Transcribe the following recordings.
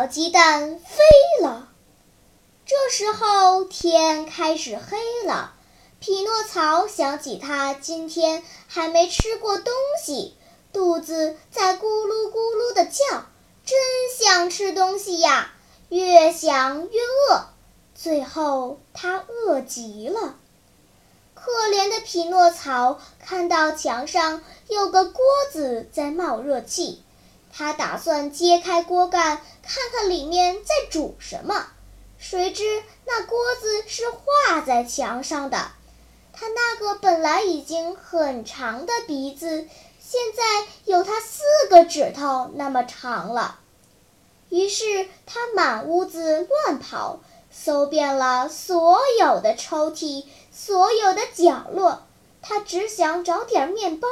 小鸡蛋飞了。这时候天开始黑了。匹诺曹想起他今天还没吃过东西，肚子在咕噜咕噜的叫，真想吃东西呀！越想越饿，最后他饿极了。可怜的匹诺曹看到墙上有个锅子在冒热气。他打算揭开锅盖，看看里面在煮什么。谁知那锅子是画在墙上的。他那个本来已经很长的鼻子，现在有他四个指头那么长了。于是他满屋子乱跑，搜遍了所有的抽屉，所有的角落。他只想找点面包，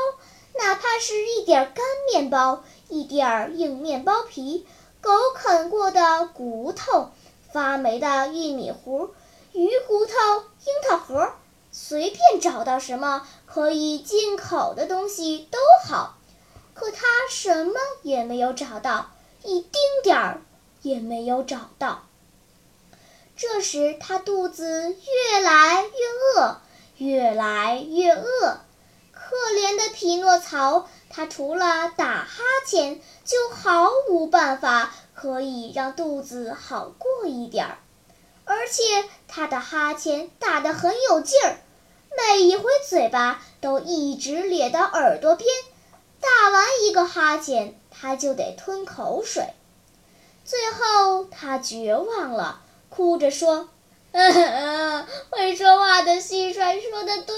哪怕是一点干面包。一点硬面包皮，狗啃过的骨头，发霉的玉米糊，鱼骨头，樱桃核，随便找到什么可以进口的东西都好。可他什么也没有找到，一丁点儿也没有找到。这时他肚子越来越饿，越来越饿。可怜的匹诺曹。他除了打哈欠，就毫无办法可以让肚子好过一点儿，而且他的哈欠打得很有劲儿，每一回嘴巴都一直咧到耳朵边，打完一个哈欠，他就得吞口水。最后他绝望了，哭着说：“ 会说话的蟋蟀说的对。”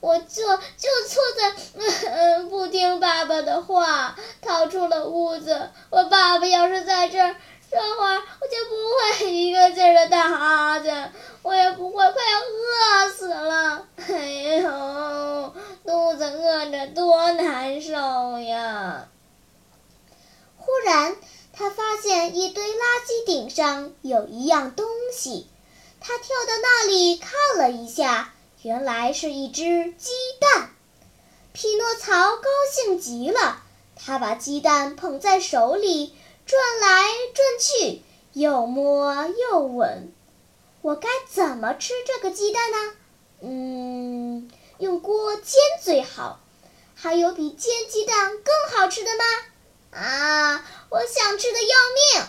我就就错在不听爸爸的话，逃出了屋子。我爸爸要是在这儿，这会儿我就不会一个劲儿的打哈欠，我也不会快要饿死了。哎呦，肚子饿着多难受呀！忽然，他发现一堆垃圾顶上有一样东西，他跳到那里看了一下。原来是一只鸡蛋，匹诺曹高兴极了。他把鸡蛋捧在手里，转来转去，又摸又闻。我该怎么吃这个鸡蛋呢？嗯，用锅煎最好。还有比煎鸡蛋更好吃的吗？啊，我想吃的要命。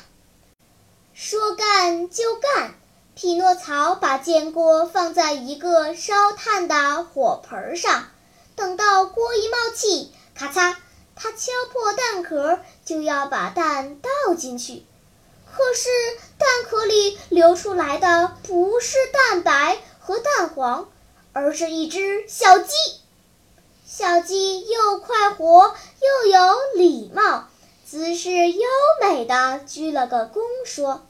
说干就干。匹诺曹把煎锅放在一个烧炭的火盆上，等到锅一冒气，咔嚓，他敲破蛋壳，就要把蛋倒进去。可是蛋壳里流出来的不是蛋白和蛋黄，而是一只小鸡。小鸡又快活又有礼貌，姿势优美的鞠了个躬，说。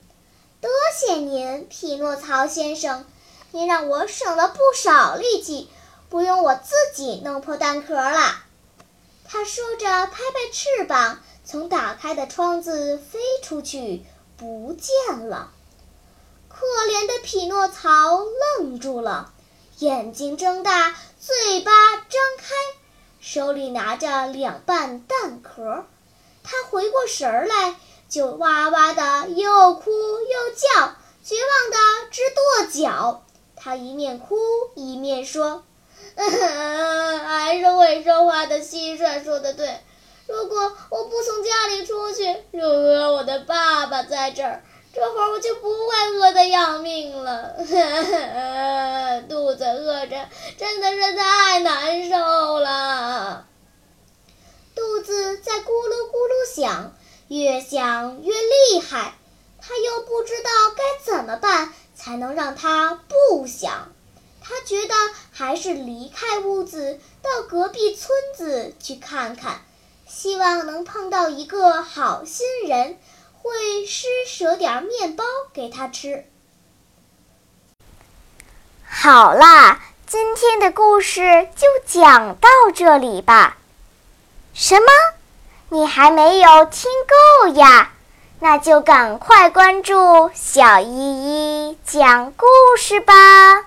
多谢您，匹诺曹先生，您让我省了不少力气，不用我自己弄破蛋壳了。他说着，拍拍翅膀，从打开的窗子飞出去，不见了。可怜的匹诺曹愣住了，眼睛睁大，嘴巴张开，手里拿着两半蛋壳。他回过神儿来。就哇哇的又哭叫，绝望的直跺脚。他一面哭一面说：“ 还是会说话的蟋蟀说的对，如果我不从家里出去，如果我的爸爸在这儿，这会儿我就不会饿得要命了。肚子饿着真的是太难受了，肚子在咕噜咕噜响。”越响越厉害，他又不知道该怎么办才能让他不想。他觉得还是离开屋子，到隔壁村子去看看，希望能碰到一个好心人，会施舍点面包给他吃。好啦，今天的故事就讲到这里吧。什么？你还没有听够呀？那就赶快关注小依依讲故事吧。